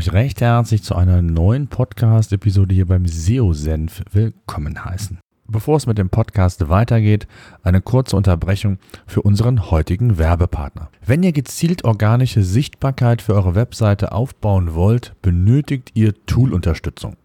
Euch recht herzlich zu einer neuen Podcast-Episode hier beim SEO-Senf willkommen heißen. Bevor es mit dem Podcast weitergeht, eine kurze Unterbrechung für unseren heutigen Werbepartner. Wenn ihr gezielt organische Sichtbarkeit für eure Webseite aufbauen wollt, benötigt ihr Tool-Unterstützung.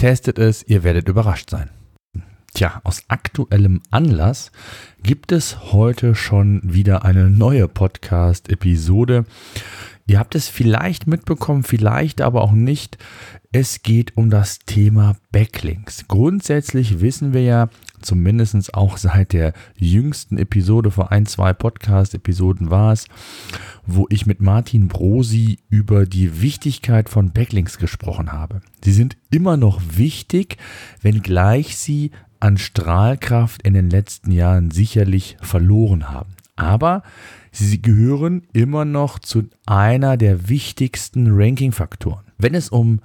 testet es, ihr werdet überrascht sein. Tja, aus aktuellem Anlass gibt es heute schon wieder eine neue Podcast-Episode. Ihr habt es vielleicht mitbekommen, vielleicht aber auch nicht. Es geht um das Thema Backlinks. Grundsätzlich wissen wir ja, zumindest auch seit der jüngsten Episode vor ein, zwei Podcast-Episoden war es, wo ich mit Martin Brosi über die Wichtigkeit von Backlinks gesprochen habe. Sie sind immer noch wichtig, wenngleich sie an Strahlkraft in den letzten Jahren sicherlich verloren haben. Aber sie gehören immer noch zu einer der wichtigsten Ranking-Faktoren. Wenn es um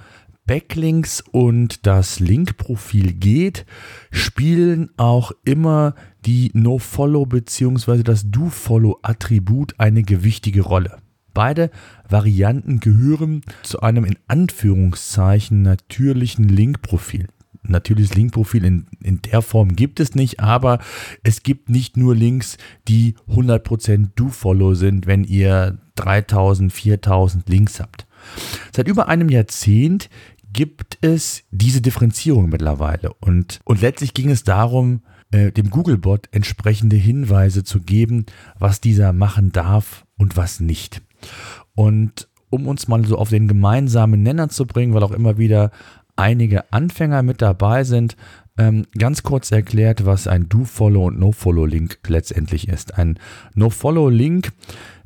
Backlinks und das Link-Profil geht, spielen auch immer die No-Follow bzw. das Do-Follow-Attribut eine gewichtige Rolle. Beide Varianten gehören zu einem in Anführungszeichen natürlichen Link-Profil natürliches Linkprofil in, in der Form gibt es nicht, aber es gibt nicht nur Links, die 100% Do-Follow sind, wenn ihr 3000, 4000 Links habt. Seit über einem Jahrzehnt gibt es diese Differenzierung mittlerweile und, und letztlich ging es darum, äh, dem Googlebot entsprechende Hinweise zu geben, was dieser machen darf und was nicht. Und um uns mal so auf den gemeinsamen Nenner zu bringen, weil auch immer wieder einige Anfänger mit dabei sind. Ähm, ganz kurz erklärt, was ein Do-Follow und No-Follow-Link letztendlich ist. Ein No-Follow-Link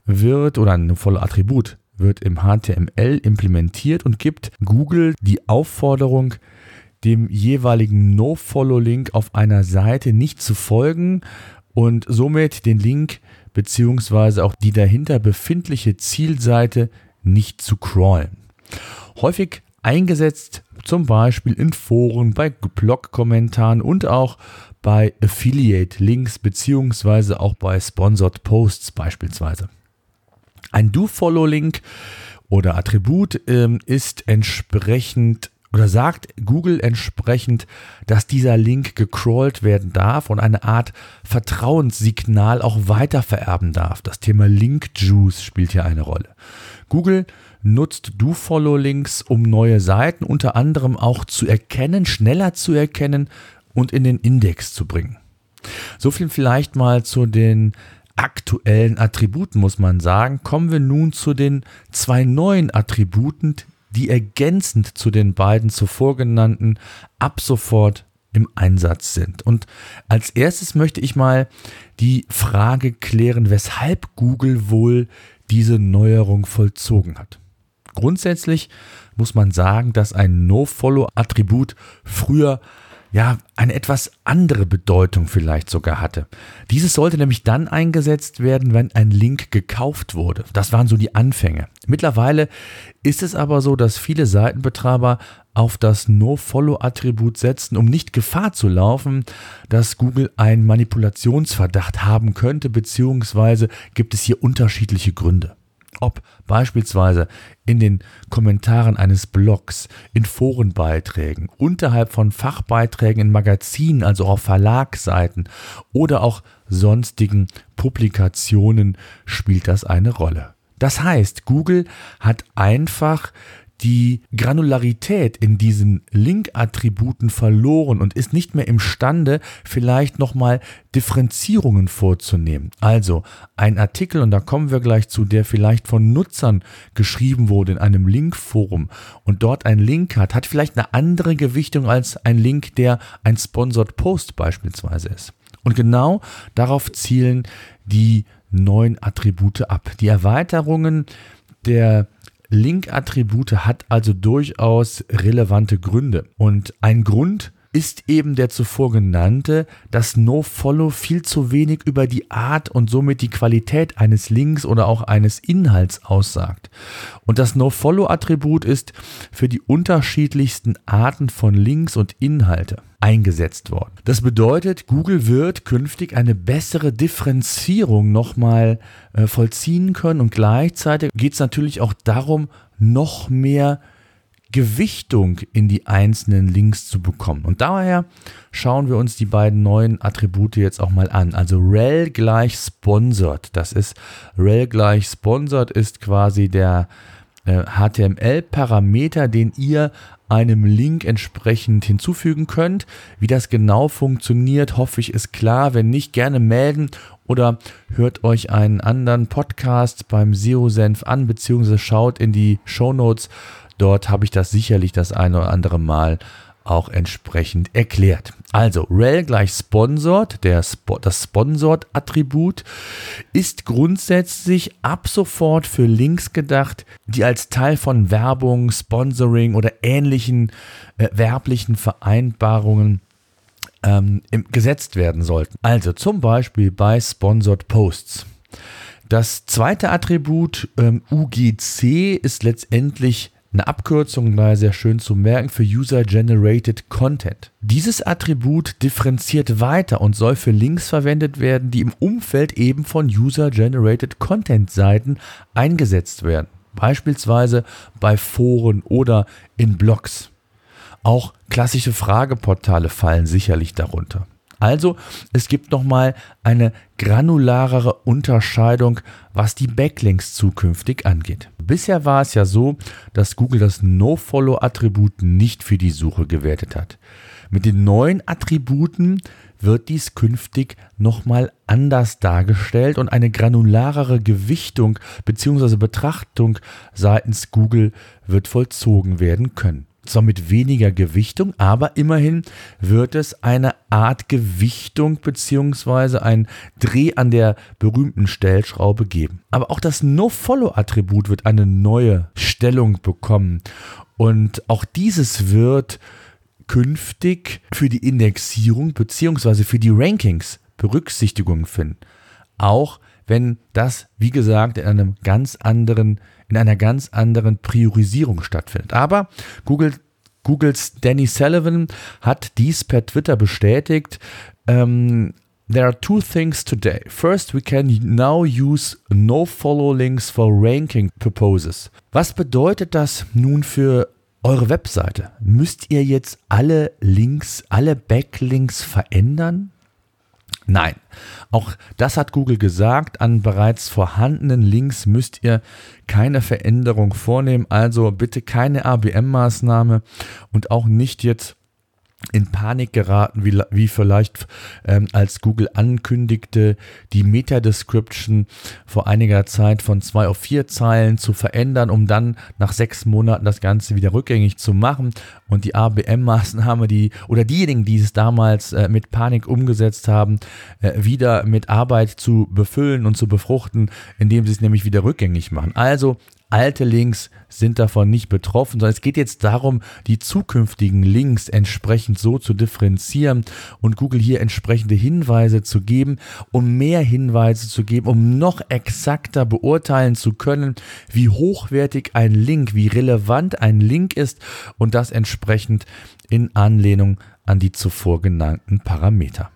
wird oder ein No-Follow-Attribut wird im HTML implementiert und gibt Google die Aufforderung, dem jeweiligen No-Follow-Link auf einer Seite nicht zu folgen und somit den Link beziehungsweise auch die dahinter befindliche Zielseite nicht zu crawlen. Häufig eingesetzt zum Beispiel in Foren, bei Blog-Kommentaren und auch bei Affiliate-Links beziehungsweise auch bei Sponsored Posts beispielsweise. Ein Do-Follow-Link oder Attribut ähm, ist entsprechend oder sagt Google entsprechend, dass dieser Link gecrawlt werden darf und eine Art Vertrauenssignal auch weiter vererben darf. Das Thema Link Juice spielt hier eine Rolle. Google nutzt Do-Follow-Links, um neue Seiten unter anderem auch zu erkennen, schneller zu erkennen und in den Index zu bringen. So viel vielleicht mal zu den aktuellen Attributen, muss man sagen. Kommen wir nun zu den zwei neuen Attributen, die ergänzend zu den beiden zuvor genannten ab sofort im Einsatz sind. Und als erstes möchte ich mal die Frage klären, weshalb Google wohl diese Neuerung vollzogen hat. Grundsätzlich muss man sagen, dass ein No-Follow-Attribut früher ja, eine etwas andere Bedeutung vielleicht sogar hatte. Dieses sollte nämlich dann eingesetzt werden, wenn ein Link gekauft wurde. Das waren so die Anfänge. Mittlerweile ist es aber so, dass viele Seitenbetreiber auf das No-Follow-Attribut setzen, um nicht Gefahr zu laufen, dass Google einen Manipulationsverdacht haben könnte, beziehungsweise gibt es hier unterschiedliche Gründe ob beispielsweise in den Kommentaren eines Blogs, in Forenbeiträgen, unterhalb von Fachbeiträgen in Magazinen, also auf Verlagsseiten oder auch sonstigen Publikationen spielt das eine Rolle. Das heißt, Google hat einfach die Granularität in diesen Link-Attributen verloren und ist nicht mehr imstande, vielleicht nochmal Differenzierungen vorzunehmen. Also ein Artikel, und da kommen wir gleich zu, der vielleicht von Nutzern geschrieben wurde in einem Link-Forum und dort ein Link hat, hat vielleicht eine andere Gewichtung als ein Link, der ein Sponsored Post beispielsweise ist. Und genau darauf zielen die neuen Attribute ab. Die Erweiterungen der Link-Attribute hat also durchaus relevante Gründe. Und ein Grund ist eben der zuvor genannte, dass NoFollow viel zu wenig über die Art und somit die Qualität eines Links oder auch eines Inhalts aussagt. Und das NoFollow-Attribut ist für die unterschiedlichsten Arten von Links und Inhalte eingesetzt worden. Das bedeutet, Google wird künftig eine bessere Differenzierung nochmal äh, vollziehen können und gleichzeitig geht es natürlich auch darum, noch mehr Gewichtung in die einzelnen Links zu bekommen. Und daher schauen wir uns die beiden neuen Attribute jetzt auch mal an. Also rel gleich sponsored. Das ist rel gleich sponsored ist quasi der HTML-Parameter, den ihr einem Link entsprechend hinzufügen könnt. Wie das genau funktioniert, hoffe ich, ist klar. Wenn nicht, gerne melden oder hört euch einen anderen Podcast beim SEO-Senf an, beziehungsweise schaut in die Show Notes Dort habe ich das sicherlich das eine oder andere Mal auch entsprechend erklärt. Also rel gleich sponsored, der Spo das Sponsored-Attribut, ist grundsätzlich ab sofort für Links gedacht, die als Teil von Werbung, Sponsoring oder ähnlichen äh, werblichen Vereinbarungen ähm, gesetzt werden sollten. Also zum Beispiel bei Sponsored Posts. Das zweite Attribut ähm, UGC ist letztendlich eine Abkürzung, daher sehr schön zu merken, für User-Generated Content. Dieses Attribut differenziert weiter und soll für Links verwendet werden, die im Umfeld eben von User-Generated Content-Seiten eingesetzt werden. Beispielsweise bei Foren oder in Blogs. Auch klassische Frageportale fallen sicherlich darunter. Also es gibt nochmal eine granularere Unterscheidung, was die Backlinks zukünftig angeht. Bisher war es ja so, dass Google das No-Follow-Attribut nicht für die Suche gewertet hat. Mit den neuen Attributen wird dies künftig nochmal anders dargestellt und eine granularere Gewichtung bzw. Betrachtung seitens Google wird vollzogen werden können zwar mit weniger Gewichtung, aber immerhin wird es eine Art Gewichtung bzw. ein Dreh an der berühmten Stellschraube geben. Aber auch das No-Follow-Attribut wird eine neue Stellung bekommen. Und auch dieses wird künftig für die Indexierung bzw. für die Rankings Berücksichtigung finden. Auch wenn das, wie gesagt, in einem ganz anderen in einer ganz anderen Priorisierung stattfindet. Aber Google, Googles Danny Sullivan hat dies per Twitter bestätigt. Ähm, There are two things today. First, we can now use no-follow links for ranking purposes. Was bedeutet das nun für eure Webseite? Müsst ihr jetzt alle Links, alle Backlinks verändern? Nein, auch das hat Google gesagt. An bereits vorhandenen Links müsst ihr keine Veränderung vornehmen. Also bitte keine ABM-Maßnahme und auch nicht jetzt in Panik geraten, wie, wie vielleicht ähm, als Google ankündigte, die Meta-Description vor einiger Zeit von zwei auf vier Zeilen zu verändern, um dann nach sechs Monaten das Ganze wieder rückgängig zu machen und die ABM-Maßnahme, die oder diejenigen, die es damals äh, mit Panik umgesetzt haben, äh, wieder mit Arbeit zu befüllen und zu befruchten, indem sie es nämlich wieder rückgängig machen. Also Alte Links sind davon nicht betroffen, sondern es geht jetzt darum, die zukünftigen Links entsprechend so zu differenzieren und Google hier entsprechende Hinweise zu geben, um mehr Hinweise zu geben, um noch exakter beurteilen zu können, wie hochwertig ein Link, wie relevant ein Link ist und das entsprechend in Anlehnung an die zuvor genannten Parameter.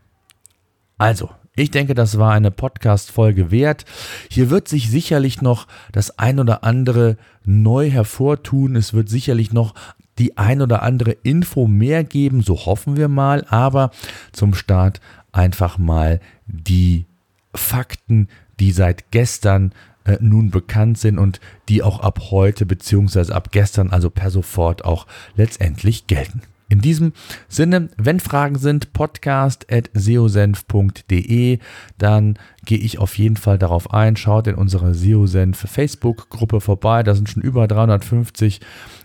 Also, ich denke, das war eine Podcast-Folge wert. Hier wird sich sicherlich noch das ein oder andere neu hervortun. Es wird sicherlich noch die ein oder andere Info mehr geben, so hoffen wir mal. Aber zum Start einfach mal die Fakten, die seit gestern äh, nun bekannt sind und die auch ab heute beziehungsweise ab gestern, also per sofort auch letztendlich gelten. In diesem Sinne, wenn Fragen sind, podcast.seosenf.de, dann gehe ich auf jeden Fall darauf ein. Schaut in unserer Seosenf Facebook-Gruppe vorbei. Da sind schon über 350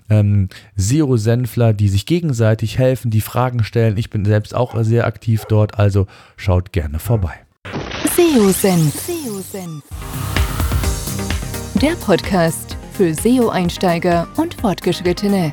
ähm, SEO-Senfler, die sich gegenseitig helfen, die Fragen stellen. Ich bin selbst auch sehr aktiv dort, also schaut gerne vorbei. SEO-Senf. Der Podcast für SEO-Einsteiger und Fortgeschrittene.